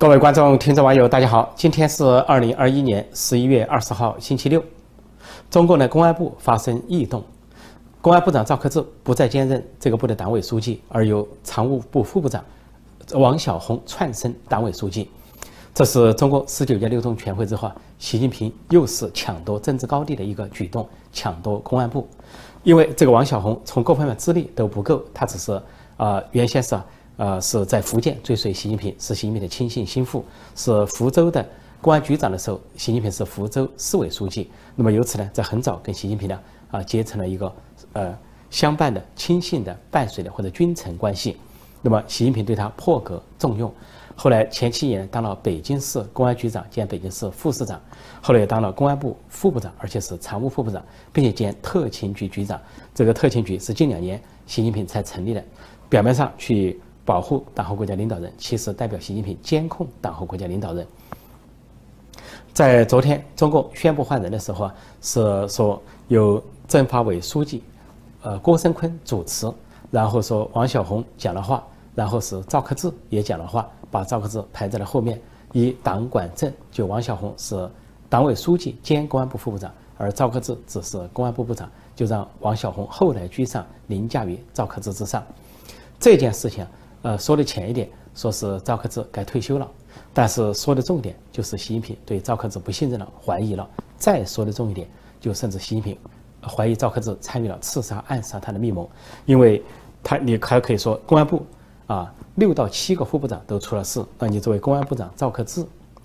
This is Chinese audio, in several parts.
各位观众、听众、网友，大家好！今天是二零二一年十一月二十号，星期六。中共的公安部发生异动，公安部长赵克志不再兼任这个部的党委书记，而由常务部副部长王小红窜升党委书记。这是中共十九届六中全会之后，习近平又是抢夺政治高地的一个举动，抢夺公安部。因为这个王小红从各方面资历都不够，他只是啊，原先是。呃，是在福建追随习近平，是习近平的亲信心腹，是福州的公安局长的时候，习近平是福州市委书记。那么由此呢，在很早跟习近平呢啊结成了一个呃相伴的亲信的伴随的或者君臣关系。那么习近平对他破格重用，后来前七年当了北京市公安局长兼北京市副市长，后来又当了公安部副部长，而且是常务副部长，并且兼特勤局局长。这个特勤局是近两年习近平才成立的，表面上去。保护党和国家领导人，其实代表习近平监控党和国家领导人。在昨天中共宣布换人的时候啊，是说由政法委书记，呃郭声琨主持，然后说王小红讲了话，然后是赵克志也讲了话，把赵克志排在了后面，以党管政，就王小红是党委书记兼公安部副部长，而赵克志只是公安部部长，就让王小红后来居上，凌驾于赵克志之上。这件事情。呃，说的浅一点，说是赵克志该退休了，但是说的重点就是习近平对赵克志不信任了，怀疑了。再说的重一点，就甚至习近平怀疑赵克志参与了刺杀、暗杀他的密谋，因为他你还可以说公安部啊六到七个副部长都出了事，那你作为公安部长赵克志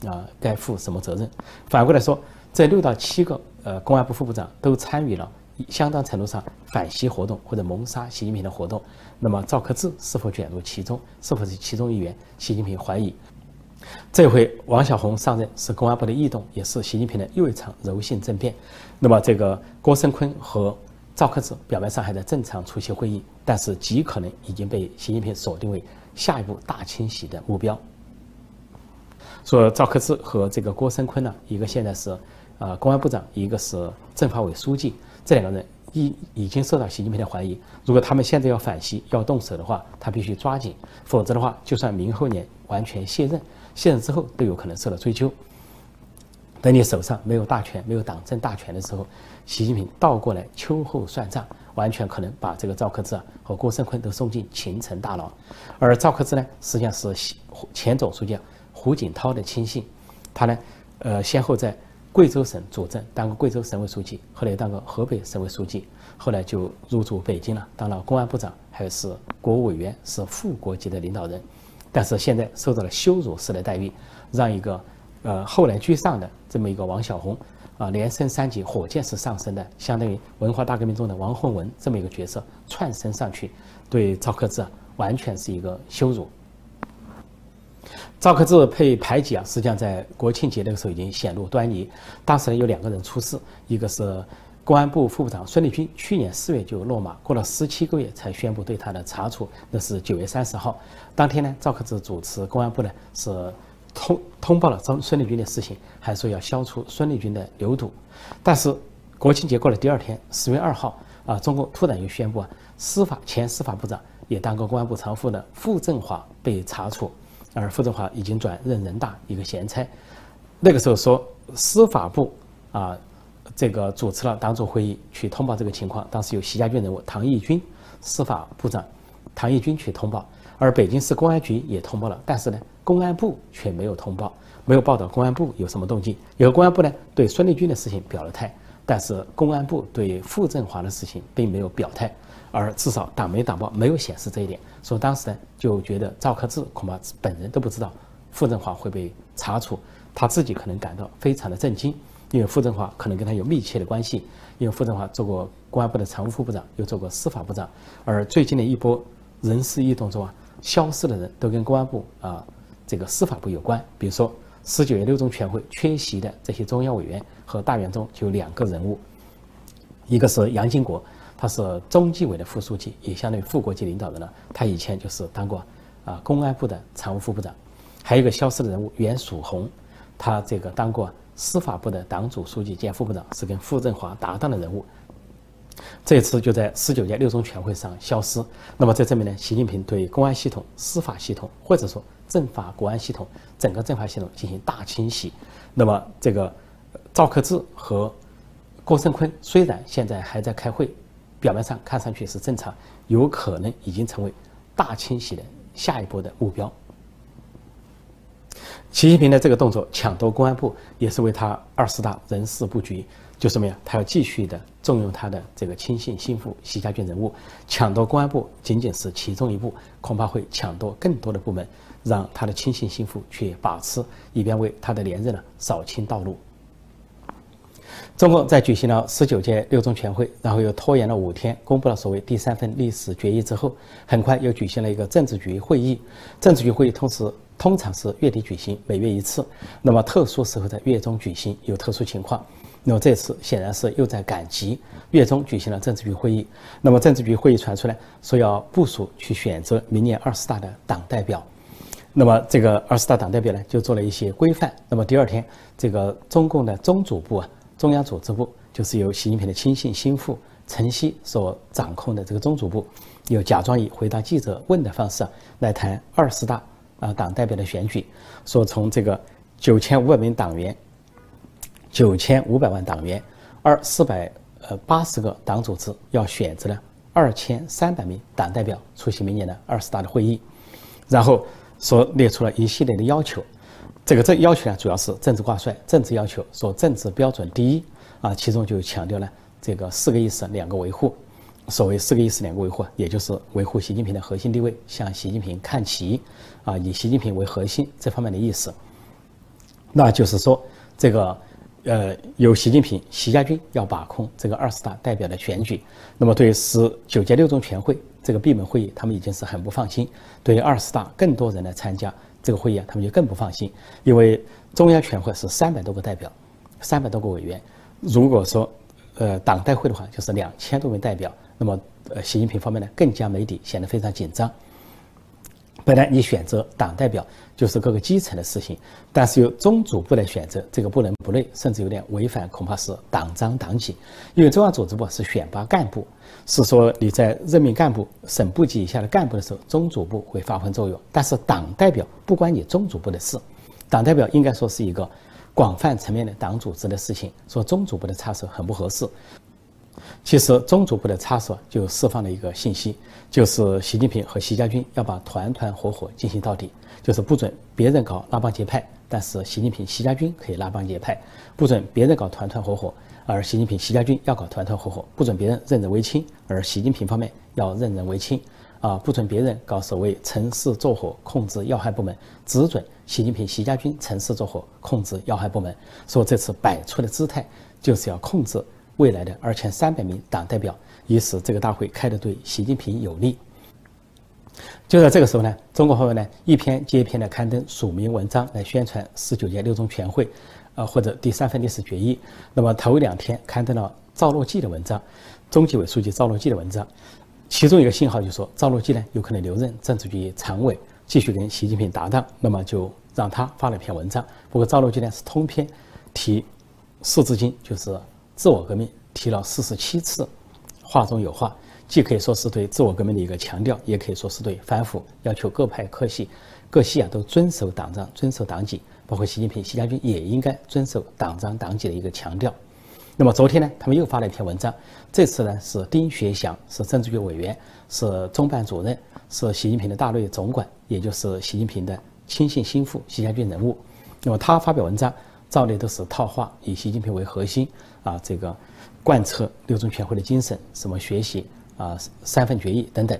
啊该负什么责任？反过来说，这六到七个呃公安部副部长都参与了。相当程度上反习活动或者谋杀习近平的活动，那么赵克志是否卷入其中，是否是其中一员？习近平怀疑。这回王小红上任是公安部的异动，也是习近平的又一场柔性政变。那么这个郭声琨和赵克志表面上还在正常出席会议，但是极可能已经被习近平锁定为下一步大清洗的目标。说赵克志和这个郭声琨呢，一个现在是啊公安部长，一个是政法委书记。这两个人已已经受到习近平的怀疑，如果他们现在要反击、要动手的话，他必须抓紧，否则的话，就算明后年完全卸任，卸任之后都有可能受到追究。等你手上没有大权、没有党政大权的时候，习近平倒过来秋后算账，完全可能把这个赵克志啊和郭声琨都送进秦城大牢。而赵克志呢，实际上是前总书记胡锦涛的亲信，他呢，呃，先后在。贵州省主政，当过贵州省委书记，后来当过河北省委书记，后来就入驻北京了，当了公安部长，还是国务委员，是副国级的领导人。但是现在受到了羞辱式的待遇，让一个呃后来居上的这么一个王小红啊，连升三级，火箭式上升的，相当于文化大革命中的王洪文这么一个角色窜升上去，对赵克志完全是一个羞辱。赵克志被排挤啊，实际上在国庆节那个时候已经显露端倪。当时呢有两个人出事，一个是公安部副部长孙立军，去年四月就落马，过了十七个月才宣布对他的查处，那是九月三十号。当天呢，赵克志主持公安部呢是通通报了张孙立军的事情，还说要消除孙立军的流毒。但是国庆节过了第二天，十月二号啊，中共突然又宣布啊，司法前司法部长也当过公安部常副的傅政华被查处。而傅政华已经转任人大一个闲差，那个时候说司法部啊，这个主持了党组会议去通报这个情况。当时有习家军人物唐义军，司法部长唐义军去通报，而北京市公安局也通报了，但是呢，公安部却没有通报，没有报道公安部有什么动静。有公安部呢对孙立军的事情表了态，但是公安部对傅政华的事情并没有表态。而至少党媒党报没有显示这一点，所以当时呢就觉得赵克志恐怕本人都不知道傅政华会被查处，他自己可能感到非常的震惊，因为傅政华可能跟他有密切的关系，因为傅政华做过公安部的常务副部长，又做过司法部长，而最近的一波人事异动中啊，消失的人都跟公安部啊这个司法部有关，比如说十九届六中全会缺席的这些中央委员和大员中就有两个人物，一个是杨金国。他是中纪委的副书记，也相当于副国级领导人了。他以前就是当过啊公安部的常务副部长。还有一个消失的人物袁曙红，他这个当过司法部的党组书记兼副部长，是跟傅政华搭档的人物。这次就在十九届六中全会上消失。那么这证明呢，习近平对公安系统、司法系统或者说政法国安系统整个政法系统进行大清洗。那么这个赵克志和郭声琨虽然现在还在开会，表面上看上去是正常，有可能已经成为大清洗的下一步的目标。习近平的这个动作抢夺公安部，也是为他二十大人事布局，就什么呀？他要继续的重用他的这个亲信心腹习家军人物，抢夺公安部仅仅是其中一步，恐怕会抢夺更多的部门，让他的亲信心腹去把持，以便为他的连任呢扫清道路。中共在举行了十九届六中全会，然后又拖延了五天，公布了所谓第三份历史决议之后，很快又举行了一个政治局会议。政治局会议通时通常是月底举行，每月一次。那么特殊时候在月中举行，有特殊情况。那么这次显然是又在赶集，月中举行了政治局会议。那么政治局会议传出来说要部署去选择明年二十大的党代表。那么这个二十大党代表呢，就做了一些规范。那么第二天，这个中共的中组部啊，中央组织部，就是由习近平的亲信心腹陈希所掌控的这个中组部，又假装以回答记者问的方式来谈二十大啊党代表的选举，说从这个九千五百名党员。九千五百万党员，二四百呃八十个党组织要选择呢二千三百名党代表出席明年的二十大的会议，然后说列出了一系列的要求，这个这要求呢主要是政治挂帅，政治要求说政治标准第一啊，其中就强调了这个四个意思两个维护，所谓四个意思两个维护，也就是维护习近平的核心地位，向习近平看齐啊，以习近平为核心这方面的意思，那就是说这个。呃，由习近平、习家军要把控这个二十大代表的选举，那么对十九届六中全会这个闭门会议，他们已经是很不放心。对于二十大更多人来参加这个会议啊，他们就更不放心，因为中央全会是三百多个代表，三百多个委员，如果说呃党代会的话，就是两千多名代表，那么呃习近平方面呢更加没底，显得非常紧张。本来你选择党代表就是各个基层的事情，但是由中组部来选择，这个不伦不类，甚至有点违反，恐怕是党章党纪。因为中央组织部是选拔干部，是说你在任命干部、省部级以下的干部的时候，中组部会发挥作用。但是党代表不关你中组部的事，党代表应该说是一个广泛层面的党组织的事情，说中组部的插手很不合适。其实中组部的插手就释放了一个信息，就是习近平和习家军要把团团伙伙进行到底，就是不准别人搞拉帮结派，但是习近平、习家军可以拉帮结派；不准别人搞团团伙伙，而习近平、习家军要搞团团伙伙；不准别人任人唯亲，而习近平方面要任人唯亲。啊，不准别人搞所谓城市坐火控制要害部门，只准习近平、习家军城市坐火控制要害部门。说这次摆出的姿态就是要控制。未来的二千三百名党代表，以使这个大会开得对习近平有利。就在这个时候呢，中国方面呢一篇接一篇的刊登署名文章来宣传十九届六中全会，呃或者第三份历史决议。那么头两天刊登了赵乐际的文章，中纪委书记赵乐际的文章，其中一个信号就是说赵乐际呢有可能留任政治局常委，继续跟习近平搭档。那么就让他发了一篇文章。不过赵乐际呢是通篇提四字经，就是。自我革命提了四十七次，话中有话，既可以说是对自我革命的一个强调，也可以说是对反腐要求各派各系各系啊都遵守党章、遵守党纪，包括习近平、习家军也应该遵守党章党纪的一个强调。那么昨天呢，他们又发了一篇文章，这次呢是丁学祥，是政治局委员，是中办主任，是习近平的大内总管，也就是习近平的亲信心腹、习家军人物。那么他发表文章。照例都是套话，以习近平为核心啊，这个贯彻六中全会的精神，什么学习啊，三份决议等等。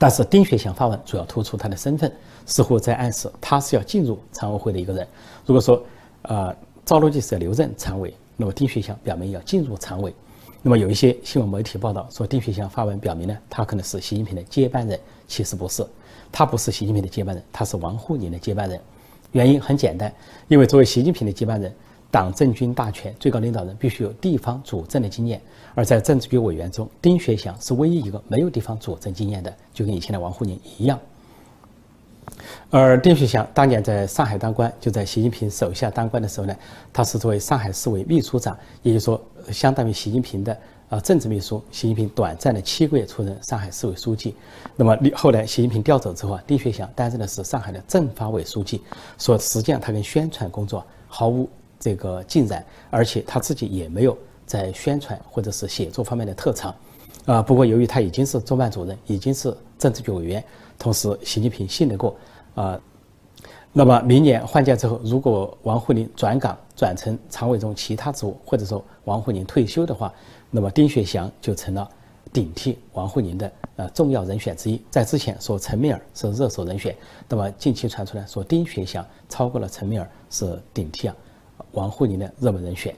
但是丁学祥发文主要突出他的身份，似乎在暗示他是要进入常委会的一个人。如果说呃赵乐际是要留任常委，那么丁学祥表明要进入常委。那么有一些新闻媒体报道说，丁学祥发文表明呢，他可能是习近平的接班人，其实不是，他不是习近平的接班人，他是王沪宁的接班人。原因很简单，因为作为习近平的接班人，党政军大权最高领导人必须有地方主政的经验。而在政治局委员中，丁学祥是唯一一个没有地方主政经验的，就跟以前的王沪宁一样。而丁学祥当年在上海当官，就在习近平手下当官的时候呢，他是作为上海市委秘书长，也就是说，相当于习近平的啊政治秘书，习近平短暂的七个月出任上海市委书记。那么后来习近平调走之后啊，丁学祥担任的是上海的政法委书记，说实际上他跟宣传工作毫无这个进展，而且他自己也没有在宣传或者是写作方面的特长。啊，不过由于他已经是中办主任，已经是政治局委员，同时习近平信得过，啊。那么明年换届之后，如果王沪宁转岗转成常委中其他职务，或者说王沪宁退休的话，那么丁薛祥就成了顶替王沪宁的呃重要人选之一。在之前说陈敏尔是热搜人选，那么近期传出来说丁薛祥超过了陈敏尔是顶替啊王沪宁的热门人选。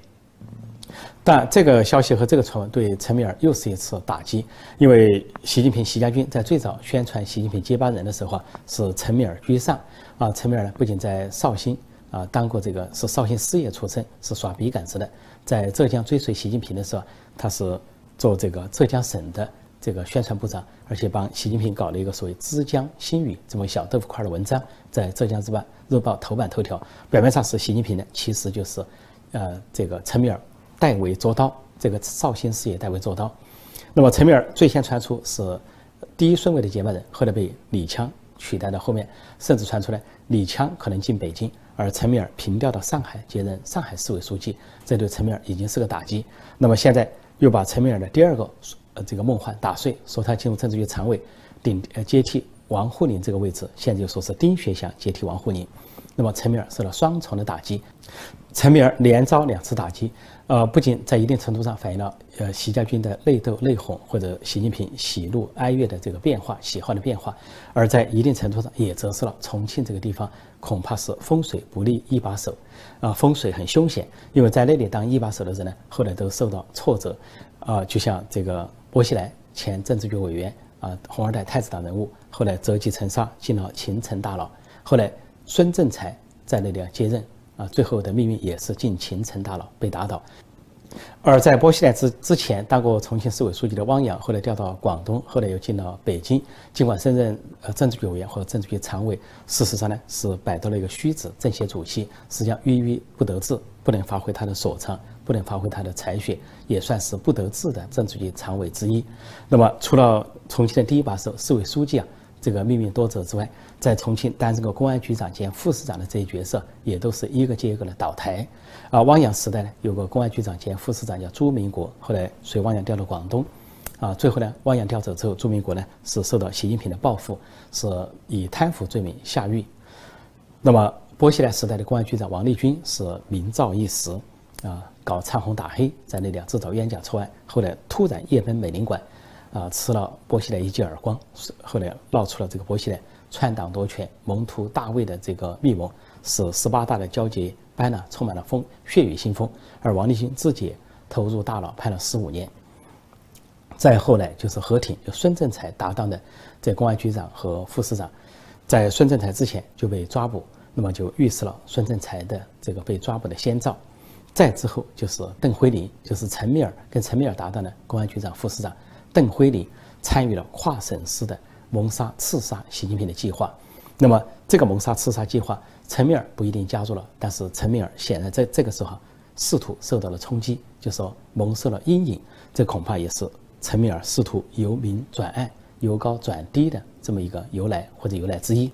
但这个消息和这个传闻对陈敏尔又是一次打击，因为习近平习家军在最早宣传习近平接班人的时候啊，是陈敏尔居上。啊，陈敏尔呢，不仅在绍兴啊当过这个是绍兴师爷出身，是耍笔杆子的。在浙江追随习近平的时候，他是做这个浙江省的这个宣传部长，而且帮习近平搞了一个所谓“枝江新语”这么小豆腐块的文章，在浙江日报日报头版头条。表面上是习近平的，其实就是，呃，这个陈敏尔代为捉刀，这个绍兴事业代为捉刀。那么陈敏尔最先传出是第一顺位的接班人，后来被李强。取代到后面，甚至传出来李强可能进北京，而陈敏尔平调到上海接任上海市委书记，这对陈敏尔已经是个打击。那么现在又把陈敏尔的第二个呃这个梦幻打碎，说他进入政治局常委，顶呃接替王沪宁这个位置，现在就说是丁薛祥接替王沪宁，那么陈敏尔受了双重的打击，陈敏尔连遭两次打击。呃，不仅在一定程度上反映了呃习家军的内斗内讧，或者习近平喜怒哀乐的这个变化、喜好的变化，而在一定程度上也折射了重庆这个地方恐怕是风水不利一把手，啊，风水很凶险，因为在那里当一把手的人呢，后来都受到挫折，啊，就像这个薄熙来前政治局委员啊，红二代太子党人物，后来折戟沉沙进了秦城大牢，后来孙政才在那里接任。啊，最后的命运也是进秦城大牢被打倒。而在薄熙来之之前当过重庆市委书记的汪洋，后来调到广东，后来又进了北京。尽管升任呃政治局委员或者政治局常委，事实上呢是摆到了一个虚职，政协主席，实际上郁郁不得志，不能发挥他的所长，不能发挥他的才学，也算是不得志的政治局常委之一。那么除了重庆的第一把手市委书记啊。这个命运多舛之外，在重庆担任过公安局长兼副市长的这些角色，也都是一个接一个的倒台。啊，汪洋时代呢，有个公安局长兼副市长叫朱明国，后来随汪洋调到广东。啊，最后呢，汪洋调走之后，朱明国呢是受到习近平的报复，是以贪腐罪名下狱。那么，薄熙来时代的公安局长王立军是名噪一时，啊，搞唱红打黑，在那里啊制造冤假错案，后来突然夜奔美领馆。啊，吃了薄熙来一记耳光，后来闹出了这个薄熙来篡党夺权、蒙图大位的这个密谋，使十八大的交接班呢充满了风血雨腥风，而王立新自己投入大牢判了十五年。再后来就是何挺，就孙政才搭档的这公安局长和副市长，在孙政才之前就被抓捕，那么就预示了孙政才的这个被抓捕的先兆。再之后就是邓辉林，就是陈米尔跟陈米尔搭档的公安局长、副市长。邓辉林参与了跨省市的谋杀、刺杀习近平的计划。那么，这个谋杀、刺杀计划，陈米尔不一定加入了，但是陈米尔显然在这个时候仕途受到了冲击，就说蒙受了阴影。这恐怕也是陈米尔试图由明转暗、由高转低的这么一个由来或者由来之一。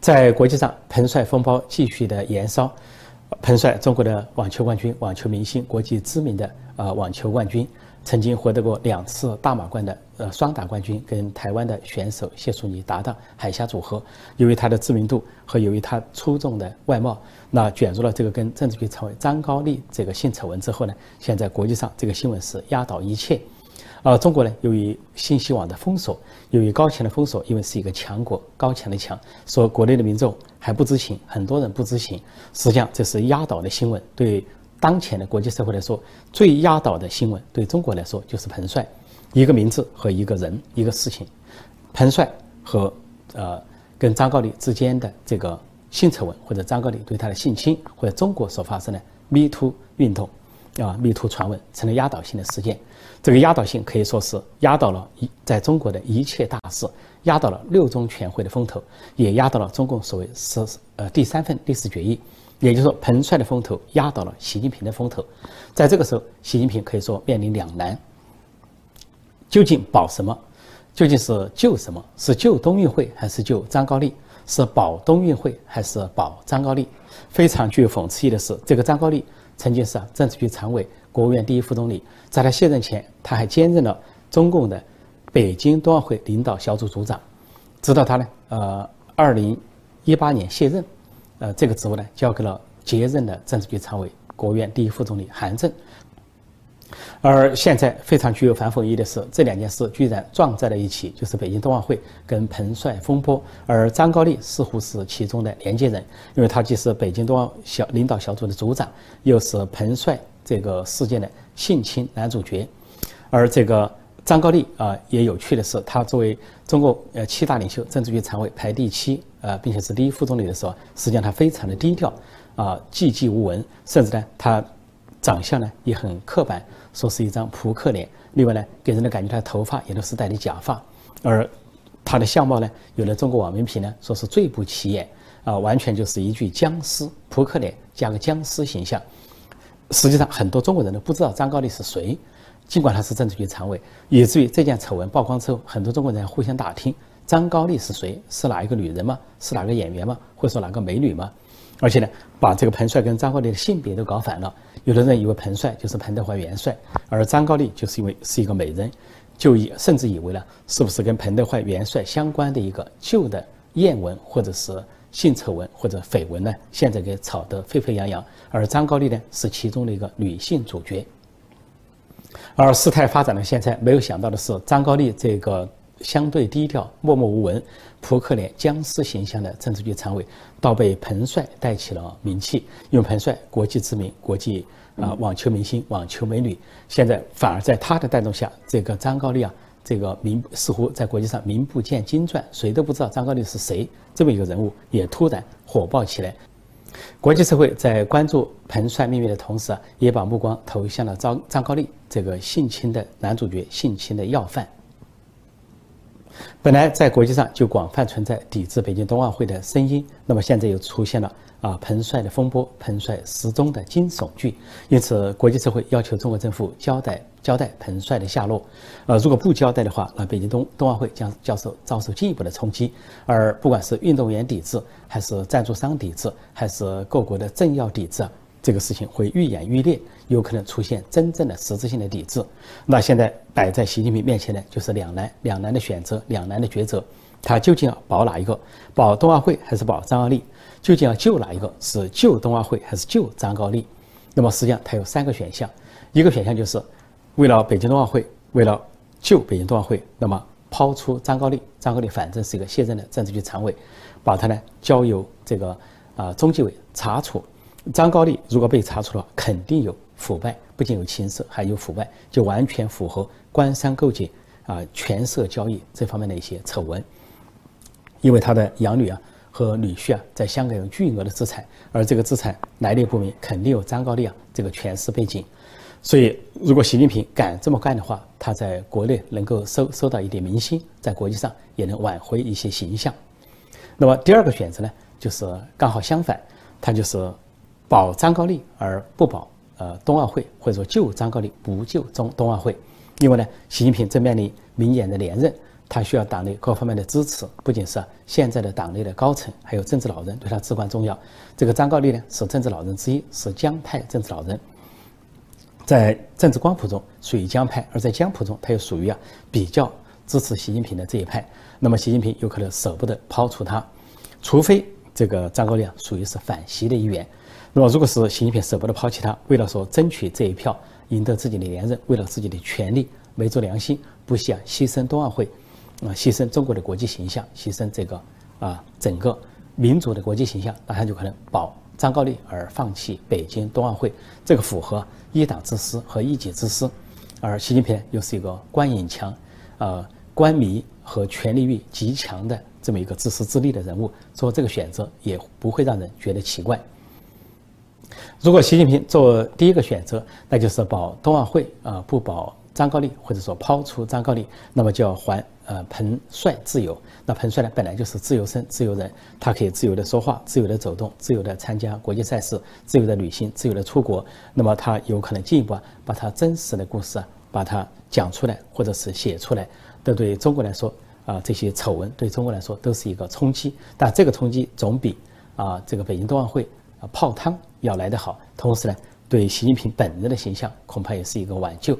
在国际上，彭帅风暴继续的延烧。彭帅，中国的网球冠军、网球明星，国际知名的呃网球冠军。曾经获得过两次大满贯的呃双打冠军，跟台湾的选手谢淑妮搭档海峡组合。由于他的知名度和由于他出众的外貌，那卷入了这个跟政治局常委张高丽这个性丑闻之后呢，现在国际上这个新闻是压倒一切。而中国呢，由于信息网的封锁，由于高墙的封锁，因为是一个强国，高墙的墙，说国内的民众还不知情，很多人不知情。实际上这是压倒的新闻，对。当前的国际社会来说，最压倒的新闻对中国来说就是彭帅，一个名字和一个人，一个事情。彭帅和呃跟张高丽之间的这个性丑闻，或者张高丽对他的性侵，或者中国所发生的 Me Too 运动啊，Me Too 传闻成了压倒性的事件。这个压倒性可以说是压倒了一在中国的一切大事，压倒了六中全会的风头，也压倒了中共所谓是呃第三份历史决议。也就是说，彭帅的风头压倒了习近平的风头。在这个时候，习近平可以说面临两难：究竟保什么？究竟是救什么？是救冬运会还是救张高丽？是保冬运会还是保张高丽？非常具有讽刺意义的是，这个张高丽曾经是政治局常委、国务院第一副总理，在他卸任前，他还兼任了中共的北京冬奥会领导小组组长，直到他呢，呃，二零一八年卸任。呃，这个职务呢，交给了接任的政治局常委、国务院第一副总理韩正。而现在非常具有反讽意义的是，这两件事居然撞在了一起，就是北京冬奥会跟彭帅风波，而张高丽似乎是其中的连接人，因为他既是北京冬奥小领导小组的组长，又是彭帅这个事件的性侵男主角。而这个张高丽啊，也有趣的是，他作为中国呃七大领袖政治局常委排第七。呃，并且是第一副总理的时候，实际上他非常的低调，啊，寂寂无闻，甚至呢，他长相呢也很刻板，说是一张扑克脸。另外呢，给人的感觉他的头发也都是戴的假发，而他的相貌呢，有的中国网民评呢，说是最不起眼，啊，完全就是一具僵尸扑克脸加个僵尸形象。实际上，很多中国人都不知道张高丽是谁，尽管他是政治局常委，以至于这件丑闻曝光之后，很多中国人互相打听。张高丽是谁？是哪一个女人吗？是哪个演员吗？或者说哪个美女吗？而且呢，把这个彭帅跟张高丽的性别都搞反了。有的人以为彭帅就是彭德怀元帅，而张高丽就是因为是一个美人，就以甚至以为呢，是不是跟彭德怀元帅相关的一个旧的艳闻或者是性丑闻或者绯闻呢？现在给炒得沸沸扬扬。而张高丽呢，是其中的一个女性主角。而事态发展到现在，没有想到的是，张高丽这个。相对低调、默默无闻、扑克脸、僵尸形象的政治局常委，倒被彭帅带起了名气。用彭帅国际知名、国际啊网球明星、网球美女，现在反而在他的带动下，这个张高丽啊，这个名似乎在国际上名不见经传，谁都不知道张高丽是谁。这么一个人物也突然火爆起来。国际社会在关注彭帅命运的同时啊，也把目光投向了张张高丽这个性侵的男主角、性侵的要犯。本来在国际上就广泛存在抵制北京冬奥会的声音，那么现在又出现了啊彭帅的风波，彭帅失踪的惊悚剧，因此国际社会要求中国政府交代交代彭帅的下落，呃如果不交代的话，那北京冬冬奥会将遭受遭受进一步的冲击，而不管是运动员抵制，还是赞助商抵制，还是各国的政要抵制。这个事情会愈演愈烈，有可能出现真正的实质性的抵制。那现在摆在习近平面前呢，就是两难，两难的选择，两难的抉择。他究竟要保哪一个？保冬奥会还是保张高丽？究竟要救哪一个？是救冬奥会还是救张高丽？那么实际上他有三个选项，一个选项就是为了北京冬奥会，为了救北京冬奥会，那么抛出张高丽。张高丽反正是一个卸任的政治局常委，把他呢交由这个啊中纪委查处。张高丽如果被查出了，肯定有腐败，不仅有情色，还有腐败，就完全符合官商勾结啊、权色交易这方面的一些丑闻。因为他的养女啊和女婿啊在香港有巨额的资产，而这个资产来历不明，肯定有张高丽啊这个权势背景。所以，如果习近平敢这么干的话，他在国内能够收收到一点民心，在国际上也能挽回一些形象。那么第二个选择呢，就是刚好相反，他就是。保张高丽而不保呃冬奥会，或者说救张高丽不救冬冬奥会，因为呢，习近平正面临明年的连任，他需要党内各方面的支持，不仅是现在的党内的高层，还有政治老人对他至关重要。这个张高丽呢是政治老人之一，是江派政治老人，在政治光谱中属于江派，而在江谱中他又属于啊比较支持习近平的这一派。那么习近平有可能舍不得抛出他，除非这个张高丽啊属于是反习的一员。那么，如果是习近平舍不得抛弃他，为了说争取这一票，赢得自己的连任，为了自己的权利，昧着良心，不惜啊牺牲冬奥会，啊牺牲中国的国际形象，牺牲这个啊整个民族的国际形象，那他就可能保张高丽而放弃北京冬奥会，这个符合一党之私和一己之私，而习近平又是一个官瘾强，呃官迷和权力欲极强的这么一个自私自利的人物，做这个选择也不会让人觉得奇怪。如果习近平做第一个选择，那就是保冬奥会啊，不保张高丽，或者说抛出张高丽，那么就要还呃彭帅自由。那彭帅呢，本来就是自由身、自由人，他可以自由的说话、自由的走动、自由的参加国际赛事、自由的旅行、自由的出国。那么他有可能进一步啊，把他真实的故事啊，把它讲出来，或者是写出来。这对中国来说啊，这些丑闻对中国来说都是一个冲击。但这个冲击总比啊这个北京冬奥会啊泡汤要来得好。同时呢。对习近平本人的形象恐怕也是一个挽救。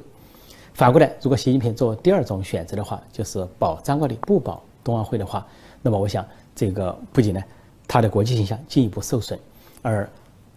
反过来，如果习近平做第二种选择的话，就是保张高丽不保冬奥会的话，那么我想这个不仅呢，他的国际形象进一步受损，而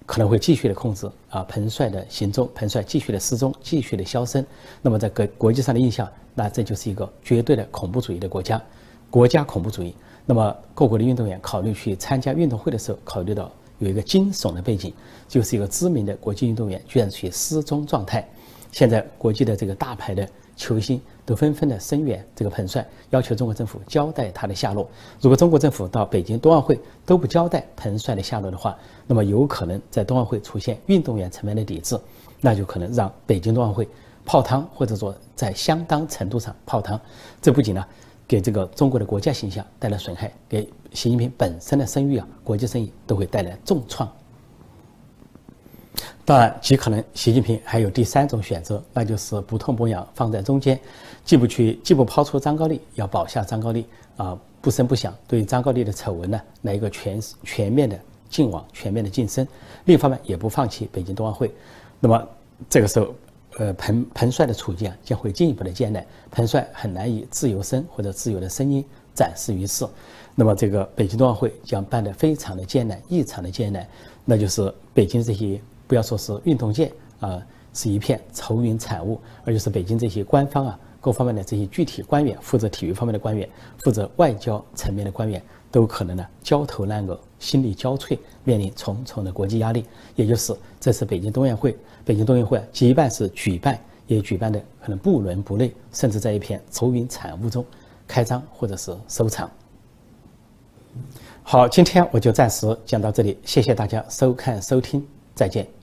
可能会继续的控制啊彭帅的行踪，彭帅继续的失踪，继续的消声。那么在国国际上的印象，那这就是一个绝对的恐怖主义的国家，国家恐怖主义。那么各国的运动员考虑去参加运动会的时候，考虑到。有一个惊悚的背景，就是一个知名的国际运动员居然处于失踪状态。现在国际的这个大牌的球星都纷纷的声援这个彭帅，要求中国政府交代他的下落。如果中国政府到北京冬奥会都不交代彭帅的下落的话，那么有可能在冬奥会出现运动员层面的抵制，那就可能让北京冬奥会泡汤，或者说在相当程度上泡汤。这不仅呢。给这个中国的国家形象带来损害，给习近平本身的声誉啊，国际声誉都会带来重创。当然，极可能习近平还有第三种选择，那就是不痛不痒放在中间，既不去，既不抛出张高丽，要保下张高丽啊，不声不响对张高丽的丑闻呢来一个全全面的净网、全面的净身。另一方面，也不放弃北京冬奥会。那么这个时候。呃，彭彭帅的处境将会进一步的艰难，彭帅很难以自由身或者自由的声音展示于世。那么，这个北京冬奥会将办得非常的艰难，异常的艰难。那就是北京这些不要说是运动界啊，是一片愁云惨雾，而就是北京这些官方啊，各方面的这些具体官员，负责体育方面的官员，负责外交层面的官员，都可能呢焦头烂额，心力交瘁，面临重重的国际压力。也就是这次北京冬奥会。北京冬运会啊，即便是举办，也举办的可能不伦不类，甚至在一片愁云惨雾中开张或者是收场。好，今天我就暂时讲到这里，谢谢大家收看收听，再见。